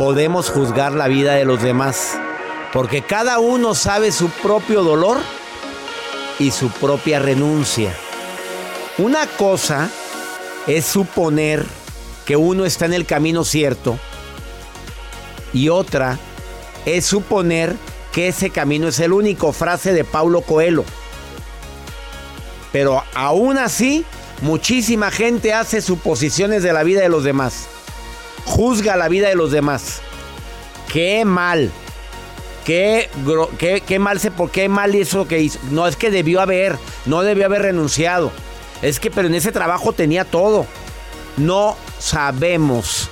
Podemos juzgar la vida de los demás, porque cada uno sabe su propio dolor y su propia renuncia. Una cosa es suponer que uno está en el camino cierto y otra es suponer que ese camino es el único, frase de Paulo Coelho. Pero aún así, muchísima gente hace suposiciones de la vida de los demás juzga la vida de los demás. Qué mal. Qué, qué, mal se, por qué mal eso que hizo. No es que debió haber, no debió haber renunciado. Es que, pero en ese trabajo tenía todo. No sabemos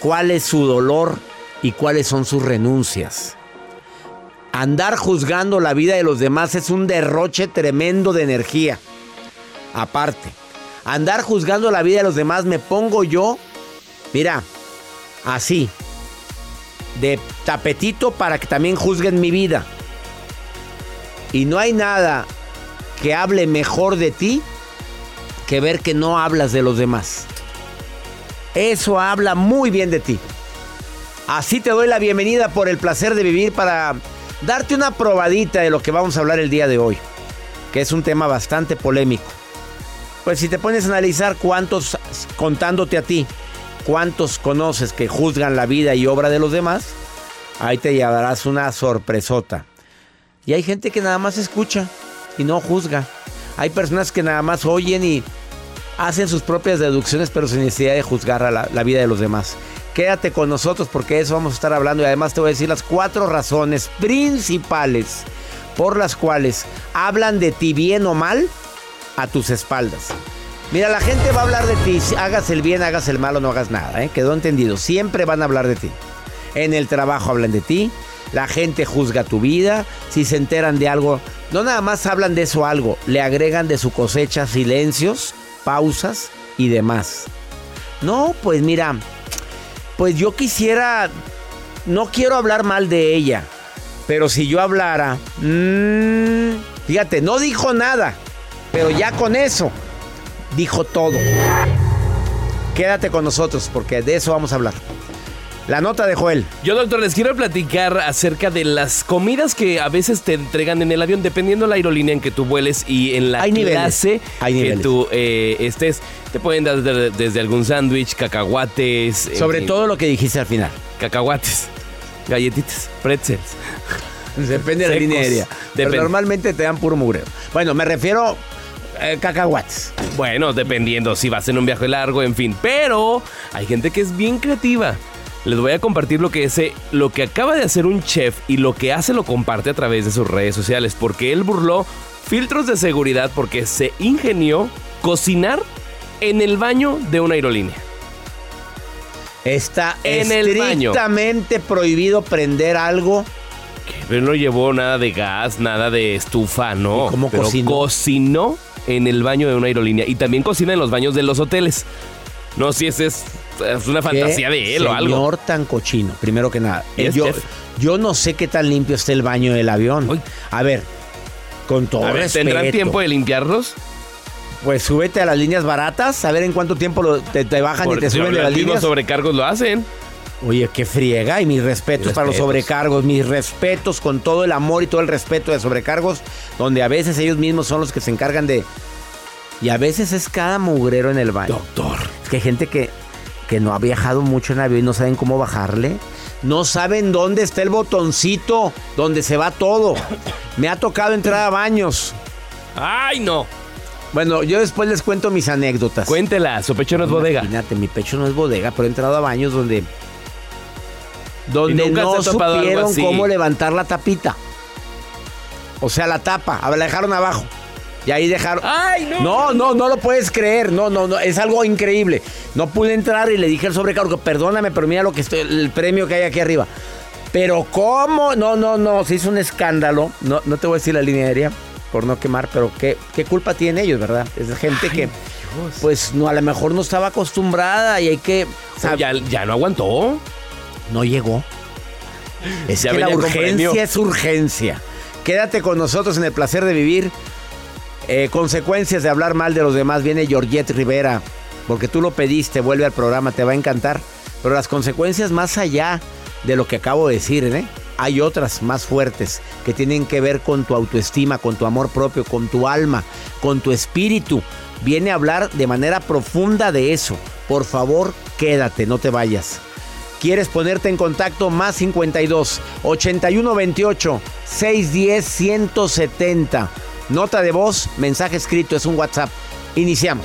cuál es su dolor y cuáles son sus renuncias. Andar juzgando la vida de los demás es un derroche tremendo de energía. Aparte, andar juzgando la vida de los demás me pongo yo, mira, así, de tapetito para que también juzguen mi vida. Y no hay nada que hable mejor de ti que ver que no hablas de los demás. Eso habla muy bien de ti. Así te doy la bienvenida por el placer de vivir para darte una probadita de lo que vamos a hablar el día de hoy, que es un tema bastante polémico. Pues si te pones a analizar cuántos contándote a ti, cuántos conoces que juzgan la vida y obra de los demás, ahí te llevarás una sorpresota. Y hay gente que nada más escucha y no juzga. Hay personas que nada más oyen y hacen sus propias deducciones, pero sin necesidad de juzgar a la, la vida de los demás. Quédate con nosotros porque eso vamos a estar hablando y además te voy a decir las cuatro razones principales por las cuales hablan de ti bien o mal a tus espaldas. Mira, la gente va a hablar de ti. Hagas el bien, hagas el mal o no hagas nada. ¿eh? Quedó entendido. Siempre van a hablar de ti. En el trabajo hablan de ti. La gente juzga tu vida. Si se enteran de algo, no nada más hablan de eso algo. Le agregan de su cosecha silencios, pausas y demás. No, pues mira. Pues yo quisiera. No quiero hablar mal de ella. Pero si yo hablara. Mmm, fíjate, no dijo nada. Pero ya con eso dijo todo. Quédate con nosotros porque de eso vamos a hablar. La nota de Joel. Yo, doctor, les quiero platicar acerca de las comidas que a veces te entregan en el avión, dependiendo la aerolínea en que tú vueles y en la Hay clase Hay que tú eh, estés. Te pueden dar de- desde algún sándwich, cacahuates. Sobre todo lo que dijiste al final. Cacahuates, galletitas, pretzels. Depende de la línea aérea. Pero normalmente te dan puro mugreo. Bueno, me refiero eh, cacahuates. Bueno, dependiendo si vas en un viaje largo, en fin. Pero hay gente que es bien creativa. Les voy a compartir lo que, ese, lo que acaba de hacer un chef y lo que hace lo comparte a través de sus redes sociales. Porque él burló filtros de seguridad porque se ingenió cocinar en el baño de una aerolínea. Está En el baño. prohibido prender algo pero no llevó nada de gas, nada de estufa, no. ¿Y cómo pero cocinó? cocinó en el baño de una aerolínea y también cocina en los baños de los hoteles. No sé si es, es una fantasía de él o algo. Señor tan cochino, primero que nada. Es yo, chef. yo no sé qué tan limpio está el baño del avión. Uy. A ver, con todo A ver, ¿tendrán respeto, tiempo de limpiarlos? Pues súbete a las líneas baratas, a ver en cuánto tiempo lo- te, te bajan y te suben de las líneas. sobrecargos lo hacen. Oye, qué friega. Y mis respetos para los sobrecargos, mis respetos con todo el amor y todo el respeto de sobrecargos, donde a veces ellos mismos son los que se encargan de... Y a veces es cada mugrero en el baño. Doctor. Es que hay gente que, que no ha viajado mucho en avión y no saben cómo bajarle. No saben dónde está el botoncito donde se va todo. Me ha tocado entrar a baños. ¡Ay, no! Bueno, yo después les cuento mis anécdotas. Cuéntela, su pecho no es bodega. Imagínate, mi pecho no es bodega, pero he entrado a baños donde. Donde ¿Y nunca no supieron cómo levantar la tapita. O sea, la tapa. A ver, la dejaron abajo. Y ahí dejaron. ¡Ay, no! No, no, no lo puedes creer. No, no, no. Es algo increíble. No pude entrar y le dije al sobrecargo, perdóname, pero mira lo que estoy, el premio que hay aquí arriba. Pero ¿cómo? No, no, no. Se hizo un escándalo. No, no te voy a decir la línea aérea por no quemar, pero ¿qué, qué culpa tienen ellos, verdad? Es gente que, pues, no, a lo mejor no estaba acostumbrada y hay que. sab- Ya, ya no aguantó. No llegó. Es Ya que la urgencia es urgencia. Quédate con nosotros en el placer de vivir. Eh, consecuencias de hablar mal de los demás. Viene Georgette Rivera. Porque tú lo pediste, vuelve al programa, te va a encantar. Pero las consecuencias más allá de lo que acabo de decir, ¿eh? Hay otras más fuertes que tienen que ver con tu autoestima, con tu amor propio, con tu alma, con tu espíritu. Viene a hablar de manera profunda de eso. Por favor, quédate, no te vayas. ¿Quieres ponerte en contacto? Más 52 81 28 610 170. Nota de voz, mensaje escrito, es un WhatsApp. Iniciamos.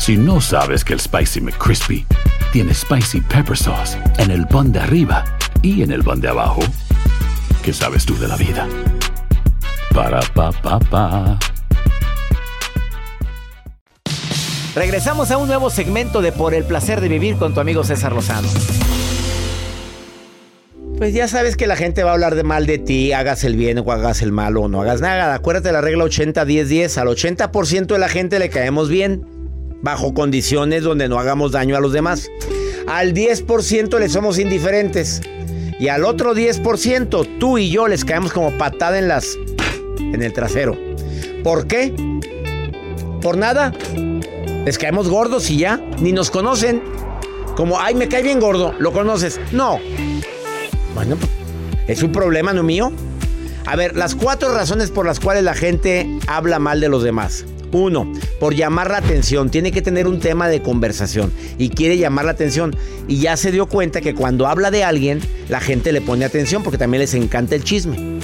Si no sabes que el Spicy McCrispy tiene Spicy Pepper Sauce en el pan de arriba y en el pan de abajo, ¿qué sabes tú de la vida? Para, pa, pa, pa. Regresamos a un nuevo segmento de Por el placer de vivir con tu amigo César Lozano. Pues ya sabes que la gente va a hablar de mal de ti, hagas el bien o hagas el mal o no hagas nada. Acuérdate de la regla 80-10-10. Al 80% de la gente le caemos bien, bajo condiciones donde no hagamos daño a los demás. Al 10% le somos indiferentes. Y al otro 10%, tú y yo les caemos como patada en las. en el trasero. ¿Por qué? ¿Por nada? Les caemos gordos y ya, ni nos conocen. Como, ay, me cae bien gordo, ¿lo conoces? No. Bueno, pues, es un problema, no mío. A ver, las cuatro razones por las cuales la gente habla mal de los demás. Uno, por llamar la atención. Tiene que tener un tema de conversación y quiere llamar la atención. Y ya se dio cuenta que cuando habla de alguien, la gente le pone atención porque también les encanta el chisme.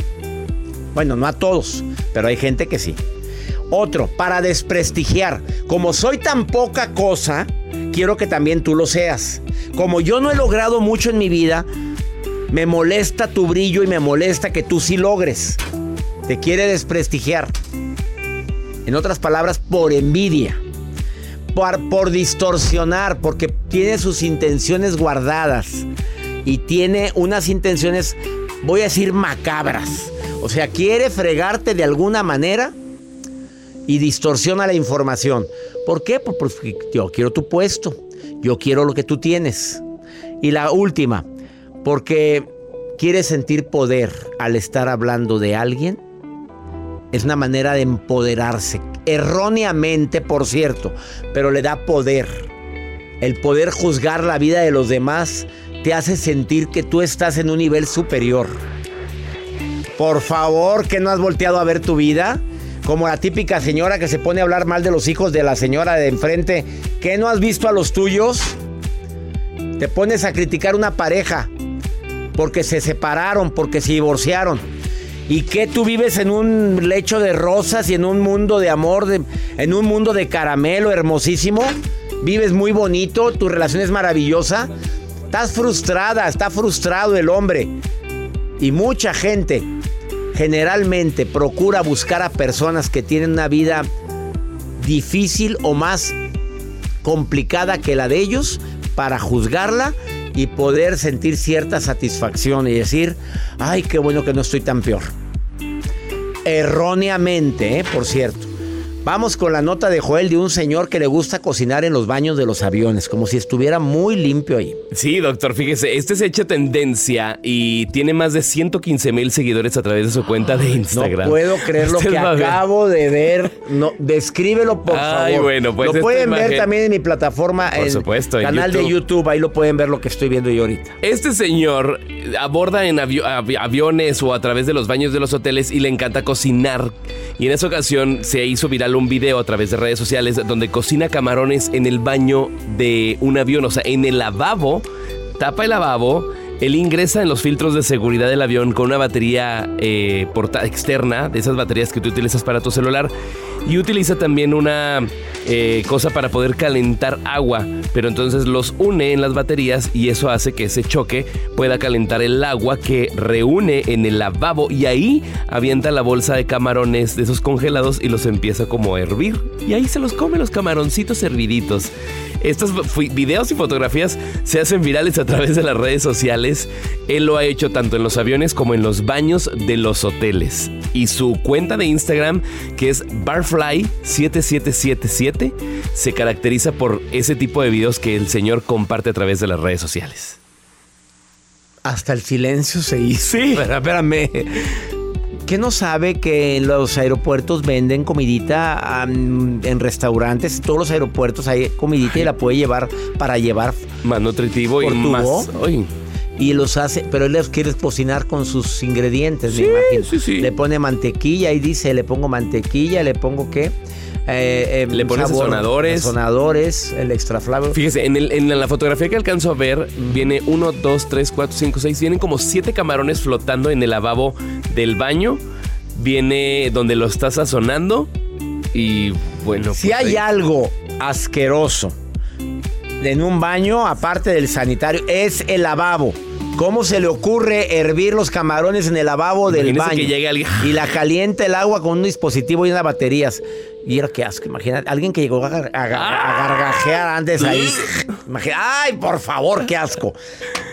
Bueno, no a todos, pero hay gente que sí. Otro, para desprestigiar. Como soy tan poca cosa, quiero que también tú lo seas. Como yo no he logrado mucho en mi vida, me molesta tu brillo y me molesta que tú sí logres. Te quiere desprestigiar. En otras palabras, por envidia. Por, por distorsionar, porque tiene sus intenciones guardadas. Y tiene unas intenciones, voy a decir, macabras. O sea, quiere fregarte de alguna manera y distorsiona la información. ¿Por qué? Pues porque yo quiero tu puesto. Yo quiero lo que tú tienes. Y la última, porque quiere sentir poder al estar hablando de alguien. Es una manera de empoderarse. Erróneamente, por cierto, pero le da poder. El poder juzgar la vida de los demás te hace sentir que tú estás en un nivel superior. Por favor, que no has volteado a ver tu vida. Como la típica señora que se pone a hablar mal de los hijos de la señora de enfrente. ¿Que no has visto a los tuyos? Te pones a criticar una pareja porque se separaron, porque se divorciaron. ¿Y que tú vives en un lecho de rosas y en un mundo de amor, en un mundo de caramelo hermosísimo? ¿Vives muy bonito? ¿Tu relación es maravillosa? Estás frustrada, está frustrado el hombre. Y mucha gente generalmente procura buscar a personas que tienen una vida difícil o más complicada que la de ellos para juzgarla y poder sentir cierta satisfacción y decir, ay, qué bueno que no estoy tan peor. Erróneamente, ¿eh? por cierto. Vamos con la nota de Joel de un señor que le gusta cocinar en los baños de los aviones, como si estuviera muy limpio ahí. Sí, doctor, fíjese, este se hecho tendencia y tiene más de 115 mil seguidores a través de su cuenta de Instagram. No puedo creer lo que acabo de ver. No, descríbelo, por Ay, favor. Bueno, pues lo pueden ver también en mi plataforma, por supuesto, canal de YouTube. Ahí lo pueden ver lo que estoy viendo yo ahorita. Este señor aborda en aviones o a través de los baños de los hoteles y le encanta cocinar. Y en esa ocasión se hizo viral un video a través de redes sociales donde cocina camarones en el baño de un avión, o sea, en el lavabo, tapa el lavabo. Él ingresa en los filtros de seguridad del avión con una batería eh, externa, de esas baterías que tú utilizas para tu celular, y utiliza también una eh, cosa para poder calentar agua, pero entonces los une en las baterías y eso hace que ese choque pueda calentar el agua que reúne en el lavabo y ahí avienta la bolsa de camarones de esos congelados y los empieza como a hervir y ahí se los come los camaroncitos herviditos. Estos videos y fotografías se hacen virales a través de las redes sociales. Él lo ha hecho tanto en los aviones como en los baños de los hoteles. Y su cuenta de Instagram, que es Barfly7777, se caracteriza por ese tipo de videos que el señor comparte a través de las redes sociales. Hasta el silencio se hizo. Sí. espérame. ¿Qué no sabe que en los aeropuertos venden comidita en restaurantes? Todos los aeropuertos hay comidita y la puede llevar para llevar. Más nutritivo y más. Y los hace, pero él los quiere cocinar con sus ingredientes, me imagino. Sí, sí. Le pone mantequilla y dice, le pongo mantequilla, le pongo qué. Eh, em, Le pones sazonadores. Sazonadores, el extra flavor. Fíjese, en, la fotografía que alcanzo a ver, viene 1, 2, 3, 4, 5, 6. Vienen como 7 camarones flotando en el lavabo del baño. Viene donde lo está sazonando. Y bueno. Si pues, hay algo asqueroso en un baño, aparte del sanitario, es el lavabo. ¿Cómo se le ocurre hervir los camarones en el lavabo del baño? Que llegue alguien. Y la calienta el agua con un dispositivo y unas baterías. Y era que asco, imagínate, alguien que llegó a, gargajear antes ahí. Ay, por favor, qué asco.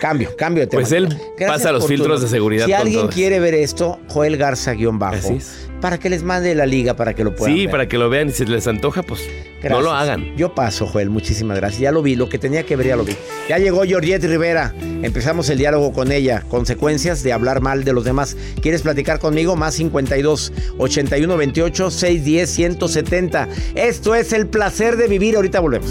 Cambio, cambio de tema. Pues él pasa los filtros de seguridad. Si alguien quiere ver esto, Joel Garza-bajo. Para que les mande la liga para que lo puedan sí, para que lo vean y si les antoja, pues no lo hagan. Yo paso, Joel, muchísimas gracias. Ya lo vi, lo que tenía que ver ya lo vi. Ya llegó Georgette Rivera. Empezamos el diálogo con ella. Consecuencias de hablar mal de los demás. ¿Quieres platicar conmigo? Más 52 81 28 610 170. Esto es el placer de vivir. Ahorita volvemos.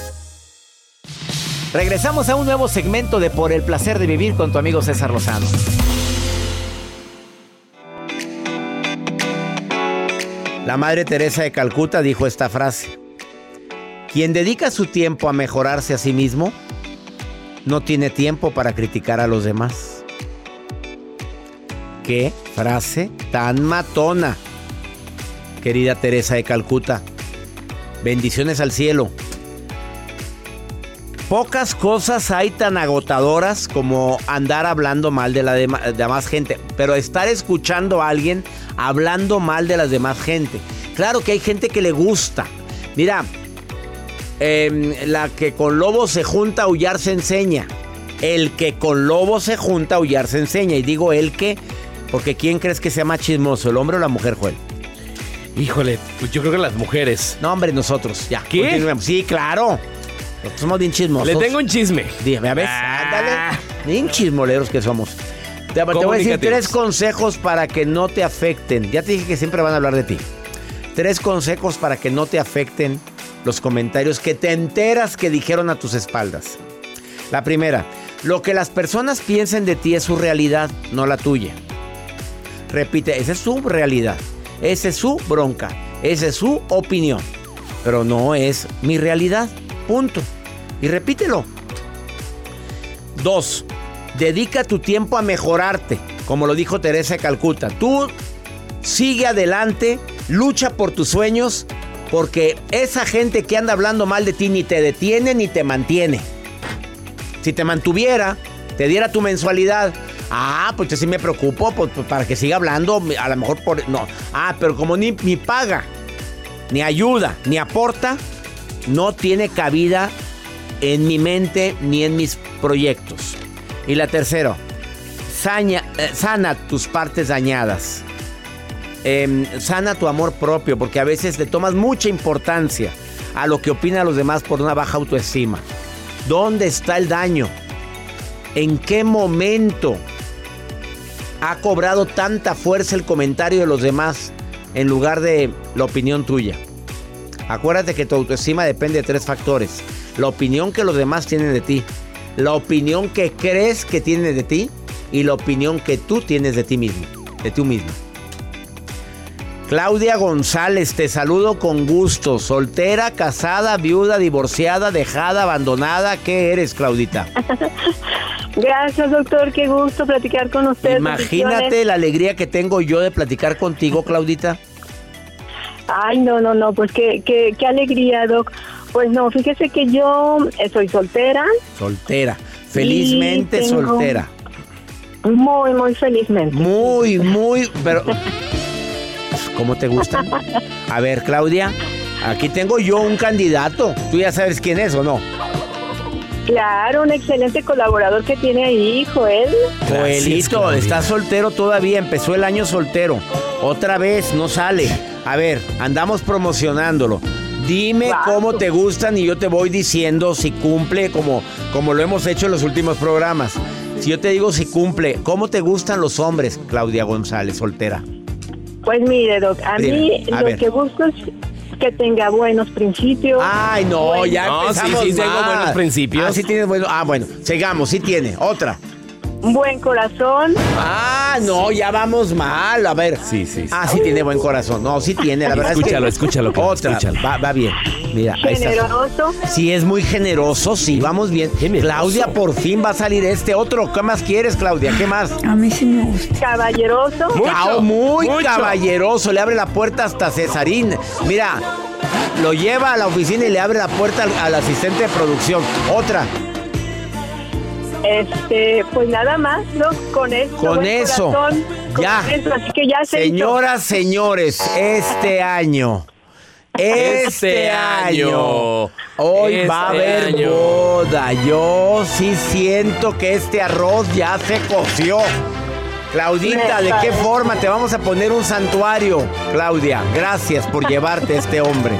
Regresamos a un nuevo segmento de Por el placer de vivir con tu amigo César Lozano. La Madre Teresa de Calcuta dijo esta frase. Quien dedica su tiempo a mejorarse a sí mismo, no tiene tiempo para criticar a los demás. Qué frase tan matona, querida Teresa de Calcuta. Bendiciones al cielo. Pocas cosas hay tan agotadoras como andar hablando mal de la demás gente, pero estar escuchando a alguien hablando mal de las demás gente. Claro que hay gente que le gusta. Mira, em, la que con lobo se junta, aullar se enseña. El que con lobo se junta, aullar se enseña. Y digo el que, porque ¿quién crees que sea más chismoso, el hombre o la mujer, Joel? Híjole, pues yo creo que las mujeres. No, hombre, nosotros, ya. ¿Qué? Sí, claro. Nosotros somos bien chismosos. Le tengo un chisme. Dime, a ver, Ah. ándale. Bien chismoleros que somos. Te, te voy a decir tres consejos para que no te afecten. Ya te dije que siempre van a hablar de ti. Tres consejos para que no te afecten los comentarios que te enteras que dijeron a tus espaldas. La primera, lo que las personas piensen de ti es su realidad, no la tuya. Repite, esa es su realidad, esa es su bronca, esa es su opinión, pero no es mi realidad, punto. Y repítelo. Dos, dedica tu tiempo a mejorarte, como lo dijo Teresa de Calcuta. Tú sigue adelante, lucha por tus sueños, porque esa gente que anda hablando mal de ti ni te detiene ni te mantiene. Si te mantuviera, te diera tu mensualidad. Ah, pues sí me preocupo pues, pues, para que siga hablando, a lo mejor por... No. Ah, pero como ni, ni paga, ni ayuda, ni aporta, no tiene cabida en mi mente ni en mis proyectos. Y la tercera, saña- eh, sana tus partes dañadas. Em, sana tu amor propio, porque a veces le tomas mucha importancia a lo que opinan los demás por una baja autoestima. ¿Dónde está el daño? ¿En qué momento ha cobrado tanta fuerza el comentario de los demás en lugar de la opinión tuya? Acuérdate que tu autoestima depende de tres factores. La opinión que los demás tienen de ti, la opinión que crees que tienen de ti y la opinión que tú tienes de ti mismo, de ti mismo. Claudia González, te saludo con gusto. Soltera, casada, viuda, divorciada, dejada, abandonada. ¿Qué eres, Claudita? Gracias, doctor. Qué gusto platicar con usted. Imagínate la alegría que tengo yo de platicar contigo, Claudita. Ay, no, no, no, pues qué, qué, qué alegría, doc. Pues no, fíjese que yo eh, soy soltera, Soltera. Felizmente tengo- soltera. muy, muy felizmente. Muy, muy, pero... ¿Cómo te gusta? A ver, Claudia, aquí tengo yo un candidato. ¿Tú ya sabes quién es o no? Claro, un excelente colaborador que tiene ahí, Joel. Joelito, está soltero todavía, empezó el año soltero. Otra vez, no sale. A ver, andamos promocionándolo. Dime cómo te gustan y yo te voy diciendo si cumple como, como lo hemos hecho en los últimos programas. Si yo te digo si cumple, ¿cómo te gustan los hombres, Claudia González, soltera? Pues mire, doc, a Dime, mí a lo ver. que busco es que tenga buenos principios. Ay, no, Bueno, ya No, empezamos sí, sí, tengo buenos principios. Ah, sí tienes bueno. Ah, bueno, sigamos, sí tiene. Otra. Un buen corazón. Ah, no, ya vamos mal. A ver. Sí, sí, sí. Ah, sí tiene buen corazón. No, sí tiene, la verdad. es que- Escúchalo, escúchalo, Carlos, Otra, escúchalo. Va, va bien. Mira, ahí está. Generoso. Sí, es muy generoso, sí, vamos bien. Generoso. Claudia, por fin va a salir este otro. ¿Qué más quieres, Claudia? ¿Qué más? A mí sí me gusta. Caballeroso. Mucho, muy mucho. caballeroso, le abre la puerta hasta Cesarín. Mira, lo lleva a la oficina y le abre la puerta al, al asistente de producción. Otra, Este, pues nada más, ¿no? Con eso. Con eso, corazón, con ya. eso, así que ya se hizo. señoras, señores, este año. Este, Este año. año. Hoy Este va a haber año. boda. Yo sí siento que este arroz ya se coció. Claudita, ¿de qué forma te vamos a poner un santuario? Claudia, gracias por llevarte a este hombre.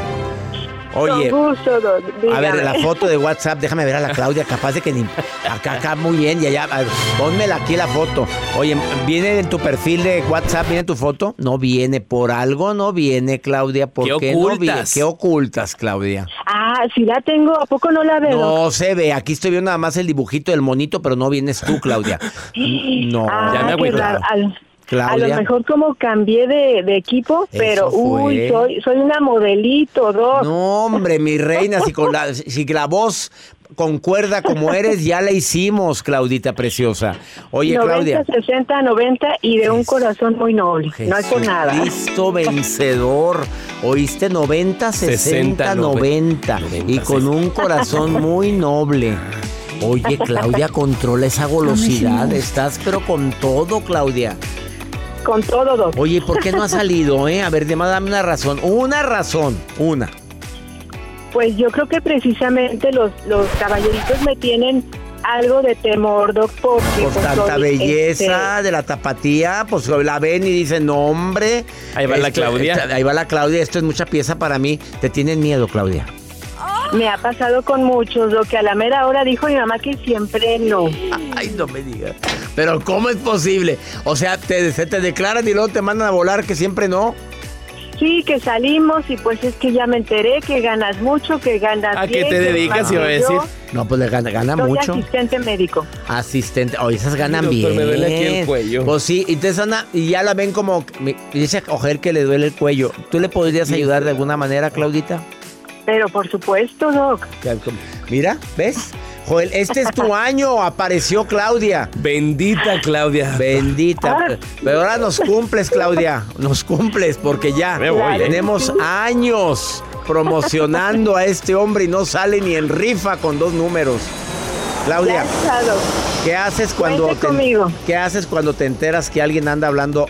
Oye, Con gusto, doc, a ver, la foto de WhatsApp, déjame ver a la Claudia, capaz de que ni. Acá, acá, muy bien, y allá. a ver, Pónmela aquí la foto. Oye, ¿viene en tu perfil de WhatsApp, viene tu foto? No viene, por algo no viene, Claudia. ¿Por ¿Qué qué, no viene? ocultas? ¿Qué ocultas, Claudia? Ah, si la tengo, ¿a poco no la veo? No se ve, aquí estoy viendo nada más el dibujito del monito, pero no vienes tú, Claudia. No, Ah, Ya me qué Al- A Claudia. lo mejor como cambié de, de equipo, Eso pero uy, soy, soy una modelito, Doc. No, hombre, mi reina, si, con la, si la voz concuerda como eres, ya la hicimos, Claudita preciosa. Oye, 90, Claudia. 60, 90 y de un corazón muy noble. No es por nada. Cristo vencedor. Oíste 90, 60, 60, 90. 90, y con un corazón muy noble. Oye, Claudia, controla esa golosidad. Estás pero con todo, Claudia. Con todo, Doc. Oye, ¿por qué no ha salido, eh? A ver, dame dame una razón. Una razón. Una. Pues yo creo que precisamente los, los caballeritos me tienen algo de temor, Doc, porque... Por pues, tanta soy, belleza este, de la tapatía, pues la ven y dicen, no, hombre. Ahí va la Claudia. ahí va la Claudia, esto es mucha pieza para mí. ¿Te tienen miedo, Claudia? Me ha pasado con muchos, lo que a la mera hora dijo mi mamá que siempre no. Ay, no me digas. Pero ¿cómo es posible? O sea, te, se te declaran y luego te mandan a volar que siempre no. Sí, que salimos y pues es que ya me enteré que ganas mucho, que ganas ¿A bien, qué te dedicas? Iba a decir. No, pues le gana, gana Soy mucho. asistente médico. Asistente. Oye, esas ganan Sí, doctor, bien. me duele aquí el cuello. Pues sí, y entonces anda, y ya la ven como. Dice Ojer que le duele el cuello. ¿Tú le podrías ayudar de alguna manera, Claudita? Pero por supuesto, Doc. Mira, ¿ves? Joel, este es tu año. Apareció Claudia. Bendita Claudia. Bendita. Ah. Pero ahora nos cumples, Claudia. Nos cumples porque ya Me voy, ¿eh? tenemos años promocionando a este hombre y no sale ni en rifa con dos números. Claudia. ¿qué haces cuando Cuente te, conmigo. ¿qué haces cuando te enteras que alguien anda hablando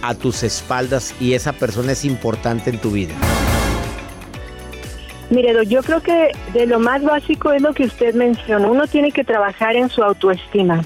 a tus espaldas y esa persona es importante en tu vida? Mire, yo creo que de lo más básico es lo que usted mencionó. Uno tiene que trabajar en su autoestima.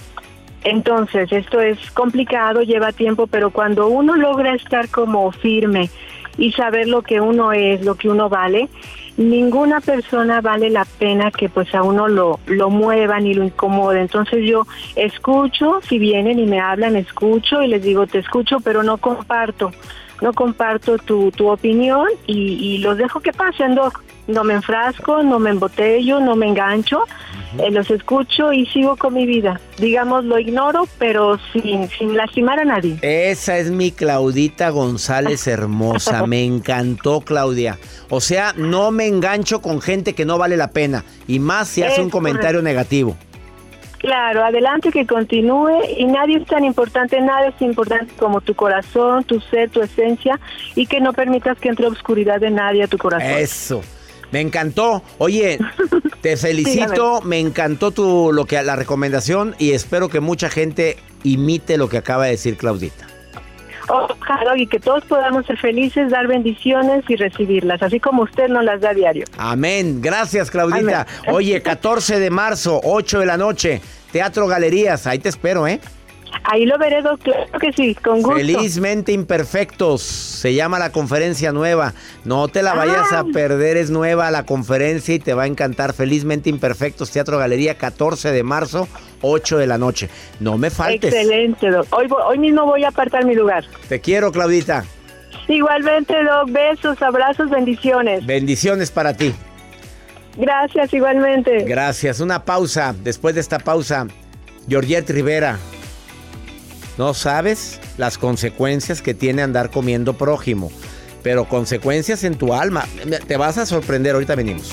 Entonces, esto es complicado, lleva tiempo, pero cuando uno logra estar como firme y saber lo que uno es, lo que uno vale, ninguna persona vale la pena que pues a uno lo, lo muevan y lo incomoden. Entonces yo escucho, si vienen y me hablan, escucho y les digo, te escucho, pero no comparto. No comparto tu, tu opinión y, y los dejo que pasen, Doc. No me enfrasco, no me embotello, no me engancho, eh, los escucho y sigo con mi vida. Digamos, lo ignoro, pero sin, sin lastimar a nadie. Esa es mi Claudita González hermosa. Me encantó, Claudia. O sea, no me engancho con gente que no vale la pena. Y más si hace un comentario negativo. Claro, adelante que continúe y nadie es tan importante, nada es importante como tu corazón, tu ser, tu esencia y que no permitas que entre obscuridad de nadie a tu corazón. Eso. Me encantó. Oye, te felicito. Me encantó tu lo que la recomendación y espero que mucha gente imite lo que acaba de decir Claudita. Ojalá y que todos podamos ser felices, dar bendiciones y recibirlas, así como usted nos las da a diario. Amén. Gracias, Claudita. Amén. Oye, 14 de marzo, 8 de la noche, Teatro Galerías. Ahí te espero, ¿eh? Ahí lo veré, Doc, claro que sí, con gusto. Felizmente imperfectos. Se llama la conferencia nueva. No te la vayas a Ah. perder, es nueva la conferencia y te va a encantar. Felizmente imperfectos, Teatro Galería, 14 de marzo, 8 de la noche. No me faltes. Excelente, Doc. Hoy, hoy mismo voy a apartar mi lugar. Te quiero, Claudita. Igualmente, Doc, besos, abrazos, bendiciones. Bendiciones para ti. Gracias, igualmente. Gracias. Una pausa. Después de esta pausa, Georgette Rivera. No sabes las consecuencias que tiene andar comiendo prójimo, pero consecuencias en tu alma. Te vas a sorprender. Ahorita venimos.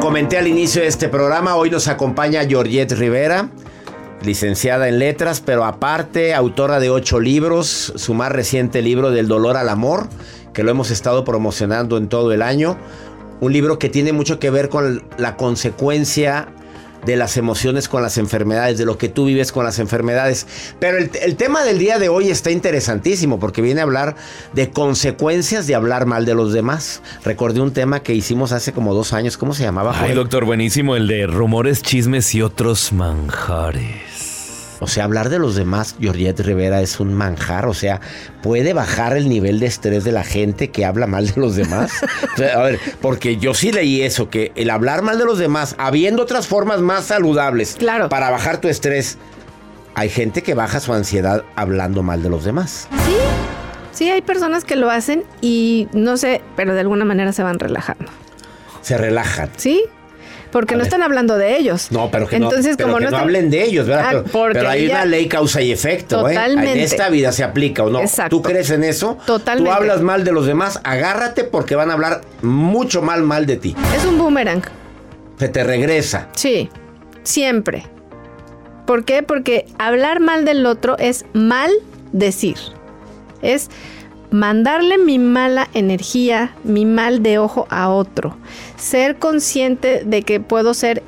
Comenté al inicio de este programa, hoy nos acompaña Georgette Rivera, licenciada en letras, pero aparte autora de ocho libros, su más reciente libro del dolor al amor, que lo hemos estado promocionando en todo el año. Un libro que tiene mucho que ver con la consecuencia de las emociones con las enfermedades, de lo que tú vives con las enfermedades. Pero el, el tema del día de hoy está interesantísimo porque viene a hablar de consecuencias de hablar mal de los demás. Recordé un tema que hicimos hace como dos años, ¿cómo se llamaba? Ay, doctor, buenísimo el de rumores, chismes y otros manjares. O sea, hablar de los demás, Georgette Rivera, es un manjar. O sea, ¿puede bajar el nivel de estrés de la gente que habla mal de los demás? O sea, a ver, porque yo sí leí eso, que el hablar mal de los demás, habiendo otras formas más saludables Claro. para bajar tu estrés, hay gente que baja su ansiedad hablando mal de los demás. Sí, hay personas que lo hacen y no sé, pero de alguna manera se van relajando. Se relajan. ¿Sí? Porque A no ver. están hablando de ellos. No, pero que Entonces, no, pero como que no, hablen de ellos, ¿verdad? Ah, pero, porque pero hay una ley causa y efecto, ¿eh? Totalmente. En esta vida se aplica o no. Exacto. ¿Tú crees en eso? Totalmente. Tú hablas mal de los demás, agárrate porque van a hablar mucho mal mal de ti. Es un boomerang. Se te regresa. Sí, siempre. ¿Por qué? Porque hablar mal del otro es mal decir. Es mandarle mi mala energía, mi mal de ojo a otro. Ser consciente de que puedo ser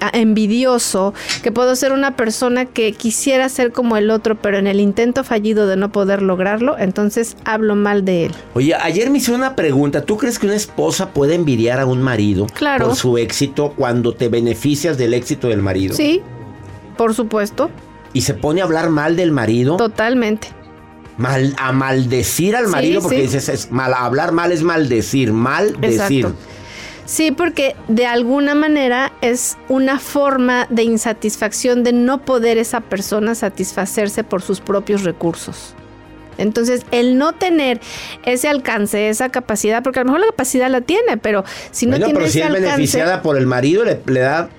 ah, envidioso, que puedo ser una persona que quisiera ser como el otro, pero en el intento fallido de no poder lograrlo, entonces hablo mal de él. Oye, ayer me hicieron una pregunta. ¿Tú crees que una esposa puede envidiar a un marido Claro. por su éxito cuando te beneficias del éxito del marido? Sí, por supuesto, Y se pone a hablar mal del marido, totalmente. Mal, a maldecir al Sí, marido, porque sí. dices, es mal, hablar mal es maldecir, mal decir. Exacto. Sí, porque de alguna manera es una forma de insatisfacción de no poder esa persona satisfacerse por sus propios recursos. Entonces, el no tener ese alcance, esa capacidad, porque a lo mejor la capacidad la tiene, pero si no bueno, tiene pero si es alcance, beneficiada por el marido, le, le da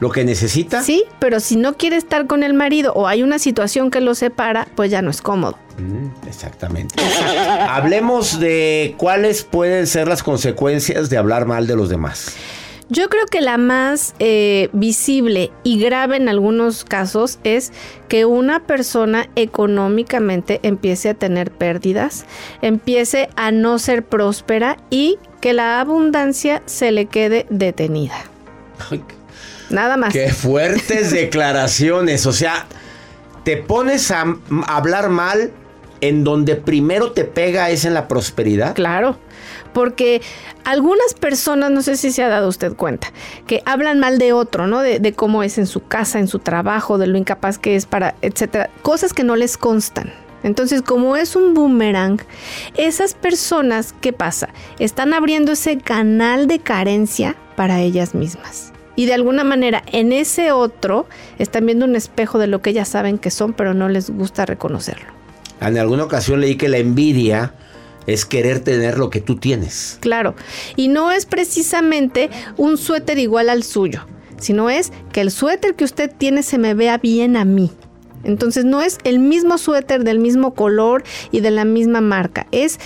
lo que necesita. sí, pero si no quiere estar con el marido o hay una situación que lo separa, pues ya no es cómodo. Mm, exactamente. Hablemos de cuáles pueden ser las consecuencias de hablar mal de los demás. Yo creo que la más eh, visible y grave en algunos casos es que una persona económicamente empiece a tener pérdidas, empiece a no ser próspera y que la abundancia se le quede detenida. Ay, Nada más. Qué fuertes declaraciones. O sea, te pones a, hablar mal en donde primero te pega es en la prosperidad. Claro, porque algunas personas, no sé si se ha dado usted cuenta, que hablan mal de otro, ¿no? De, de cómo es en su casa, en su trabajo, de lo incapaz que es para, etcétera, cosas que no les constan. Entonces, como es un boomerang, esas personas, ¿qué pasa? Están abriendo ese canal de carencia para ellas mismas. Y de alguna manera, en ese otro, están viendo un espejo de lo que ellas saben que son, pero no les gusta reconocerlo. En alguna ocasión leí que la envidia es querer tener lo que tú tienes. Claro, y no es precisamente un suéter igual al suyo, sino es que el suéter que usted tiene se me vea bien a mí. Entonces no es el mismo suéter del mismo color y de la misma marca, es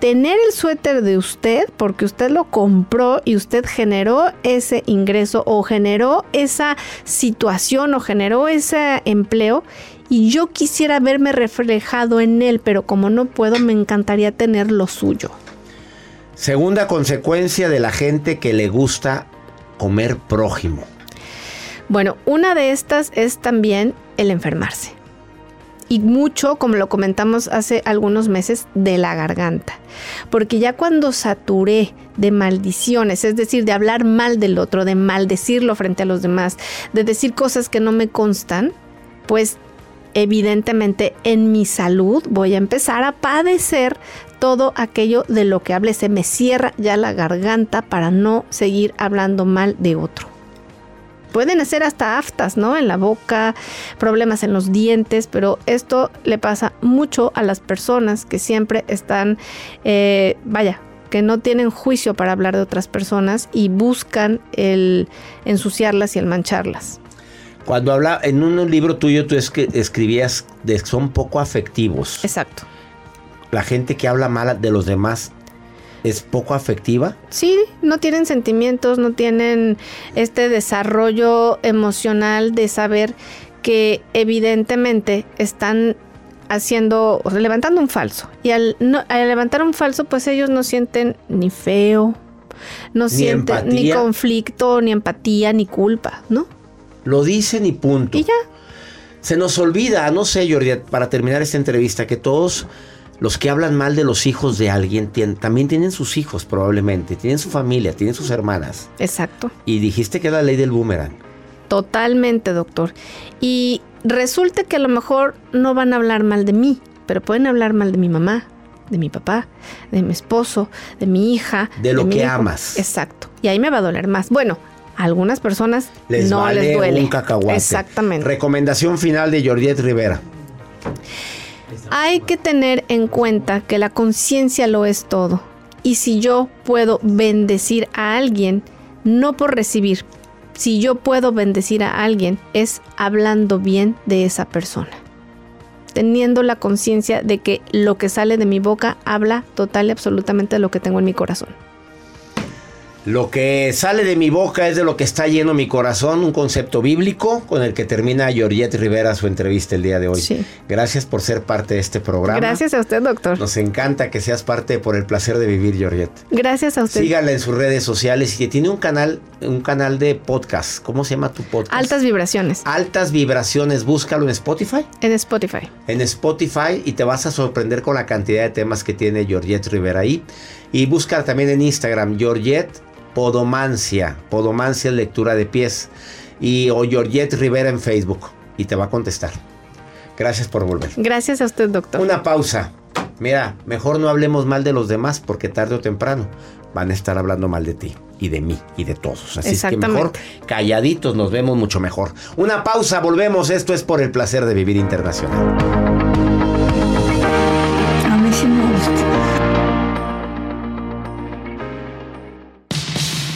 tener el suéter de usted porque usted lo compró y usted generó ese ingreso o generó esa situación o generó ese empleo y yo quisiera verme reflejado en él, pero como no puedo me encantaría tener lo suyo. Segunda consecuencia de la gente que le gusta comer prójimo. Bueno, una de estas es también el enfermarse. Y mucho, como lo comentamos hace algunos meses, de la garganta. Porque ya cuando saturé de maldiciones, es decir, de hablar mal del otro, de maldecirlo frente a los demás, de decir cosas que no me constan, pues evidentemente en mi salud voy a empezar a padecer todo aquello de lo que hable. Se me cierra ya la garganta para no seguir hablando mal de otro. Pueden hacer hasta aftas, ¿no? En la boca, problemas en los dientes, pero esto le pasa mucho a las personas que siempre están, eh, vaya, que no tienen juicio para hablar de otras personas y buscan el ensuciarlas y el mancharlas. Cuando habla en un libro tuyo tú es que escribías de que son poco afectivos. Exacto. La gente que habla mal de los demás es poco afectiva. Sí, no tienen sentimientos, no tienen este desarrollo emocional de saber que evidentemente están haciendo, o sea, levantando un falso. Y al, no- al levantar un falso, pues ellos no sienten ni feo, no Ni sienten ni conflicto, ni empatía, ni culpa, ¿no? Lo dicen y punto. Y ya. Se nos olvida, no sé, Jordi, para terminar esta entrevista, que todos los que hablan mal de los hijos de alguien también tienen sus hijos probablemente, tienen su familia, tienen sus hermanas. Exacto. Y dijiste que es la ley del boomerang. Totalmente, doctor. Y resulta que a lo mejor no van a hablar mal de mí, pero pueden hablar mal de mi mamá, de mi papá, de mi esposo, de mi hija. De lo que hijo. amas. Exacto. Y ahí me va a doler más. Bueno, a algunas personas Les no vale les duele. un cacahuate. Exactamente. Recomendación final de Jordiet Rivera. Hay que tener en cuenta que la conciencia lo es todo. Y si yo puedo bendecir a alguien, no por recibir, si yo puedo bendecir a alguien, es hablando bien de esa persona. Teniendo la conciencia de que lo que sale de mi boca habla total y absolutamente de lo que tengo en mi corazón. Lo que sale de mi boca es de lo que está lleno mi corazón, un concepto bíblico con el que termina Georgette Rivera su entrevista el día de hoy. Sí. Gracias por ser parte de este programa. Gracias a usted, doctor. Nos encanta que seas parte por el placer de vivir, Georgette. Gracias a usted. Sígala en sus redes sociales y que tiene un canal, un canal de podcast. ¿Cómo se llama tu podcast? Altas vibraciones. Altas vibraciones. Búscalo en Spotify. En Spotify. En Spotify y te vas a sorprender con la cantidad de temas que tiene Georgette Rivera ahí. Y busca también en Instagram, Georgette Podomancia. Podomancia lectura de pies. Y o Georgette Rivera en Facebook. Y te va a contestar. Gracias por volver. Gracias a usted, doctor. Una pausa. Mira, mejor no hablemos mal de los demás porque tarde o temprano van a estar hablando mal de ti y de mí y de todos. Así es que mejor calladitos nos vemos mucho mejor. Una pausa, volvemos. Esto es por el placer de vivir internacional.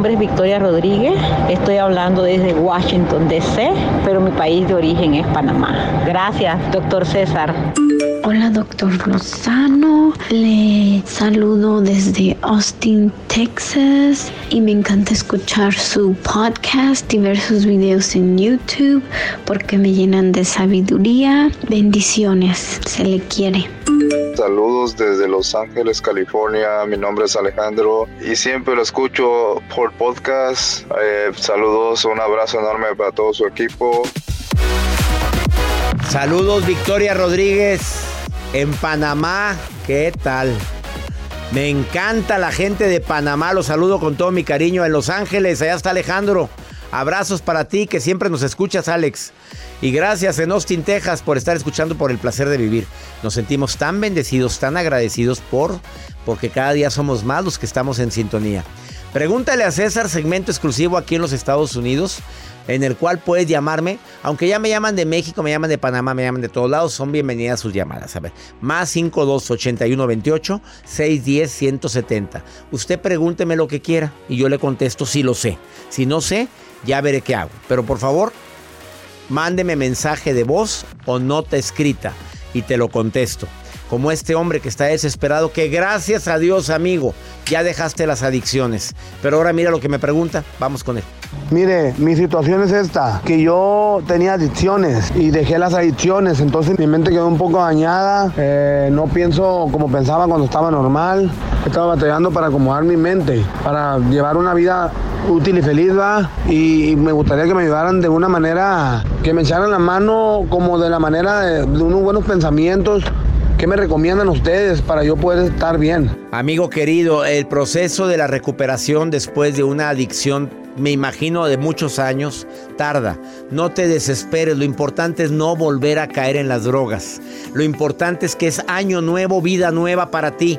Nombre es Victoria Rodríguez, estoy hablando desde Washington, D.C., pero mi país de origen es Panamá. Gracias, doctor César. Hola, doctor Lozano. Le saludo desde Austin, Texas. Y me encanta escuchar su podcast y ver sus videos en YouTube porque me llenan de sabiduría. Bendiciones, se le quiere. Saludos desde Los Ángeles, California. Mi nombre es Alejandro y siempre lo escucho por podcast. Eh, saludos, un abrazo enorme para todo su equipo. Saludos Victoria Rodríguez en Panamá. ¿Qué tal? Me encanta la gente de Panamá. Los saludo con todo mi cariño. En Los Ángeles, allá está Alejandro. Abrazos para ti que siempre nos escuchas, Alex. Y gracias en Austin, Texas, por estar escuchando por el placer de vivir. Nos sentimos tan bendecidos, tan agradecidos por porque cada día somos más los que estamos en sintonía. Pregúntale a César, segmento exclusivo aquí en los Estados Unidos, en el cual puedes llamarme. Aunque ya me llaman de México, me llaman de Panamá, me llaman de todos lados, son bienvenidas sus llamadas. A ver, más 52 81 28 610 170. Usted pregúnteme lo que quiera y yo le contesto si lo sé. Si no sé, ya veré qué hago. Pero por favor, mándeme mensaje de voz o nota escrita y te lo contesto. Como este hombre que está desesperado, que gracias a Dios, amigo, ya dejaste las adicciones. Pero ahora mira lo que me pregunta, vamos con él. Mire, mi situación es esta, que yo tenía adicciones y dejé las adicciones, entonces mi mente quedó un poco dañada, eh, no pienso como pensaba cuando estaba normal, estaba batallando para acomodar mi mente, para llevar una vida útil y feliz, ¿va? Y, me gustaría que me ayudaran de una manera, que me echaran la mano como de la manera de unos buenos pensamientos, ¿Qué me recomiendan ustedes para yo poder estar bien? Amigo querido, el proceso de la recuperación después de una adicción, me imagino de muchos años, tarda. No te desesperes, lo importante es no volver a caer en las drogas. Lo importante es que es año nuevo, vida nueva para ti.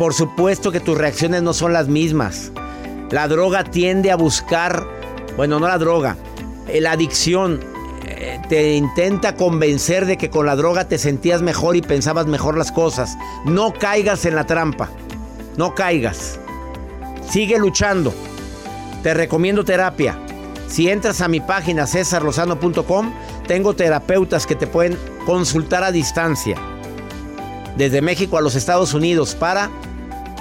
Por supuesto que tus reacciones no son las mismas. La droga tiende a buscar, bueno, no la droga, eh, la adicción te intenta convencer de que con la droga te sentías mejor y pensabas mejor las cosas. No caigas en la trampa. No caigas. Sigue luchando. Te recomiendo terapia. Si entras a mi página cesarlozano.com, tengo terapeutas que te pueden consultar a distancia. Desde México a los Estados Unidos para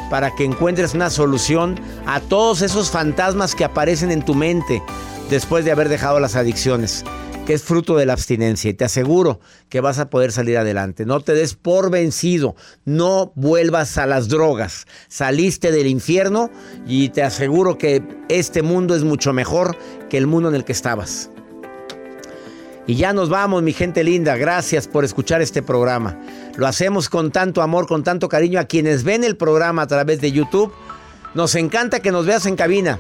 para que encuentres una solución a todos esos fantasmas que aparecen en tu mente después de haber dejado las adicciones, es fruto de la abstinencia. Y te aseguro que vas a poder salir adelante. No te des por vencido, no vuelvas a las drogas. Saliste del infierno y te aseguro que este mundo es mucho mejor que el mundo en el que estabas. Y ya nos vamos, mi gente linda. Gracias por escuchar este programa. Lo hacemos con tanto amor, con tanto cariño a quienes ven el programa a través de YouTube. Nos encanta que nos veas en cabina.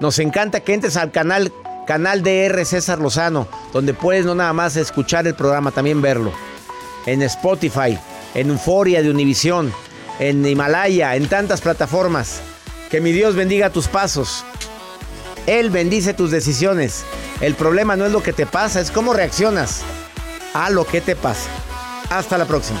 Nos encanta que entres al canal canal DR César Lozano, donde puedes no nada más escuchar el programa, también verlo. En Spotify, en Euforia de Univisión, en Himalaya, en tantas plataformas. Que mi Dios bendiga tus pasos. Él bendice tus decisiones. El problema no es lo que te pasa, es cómo reaccionas a lo que te pasa. Hasta la próxima.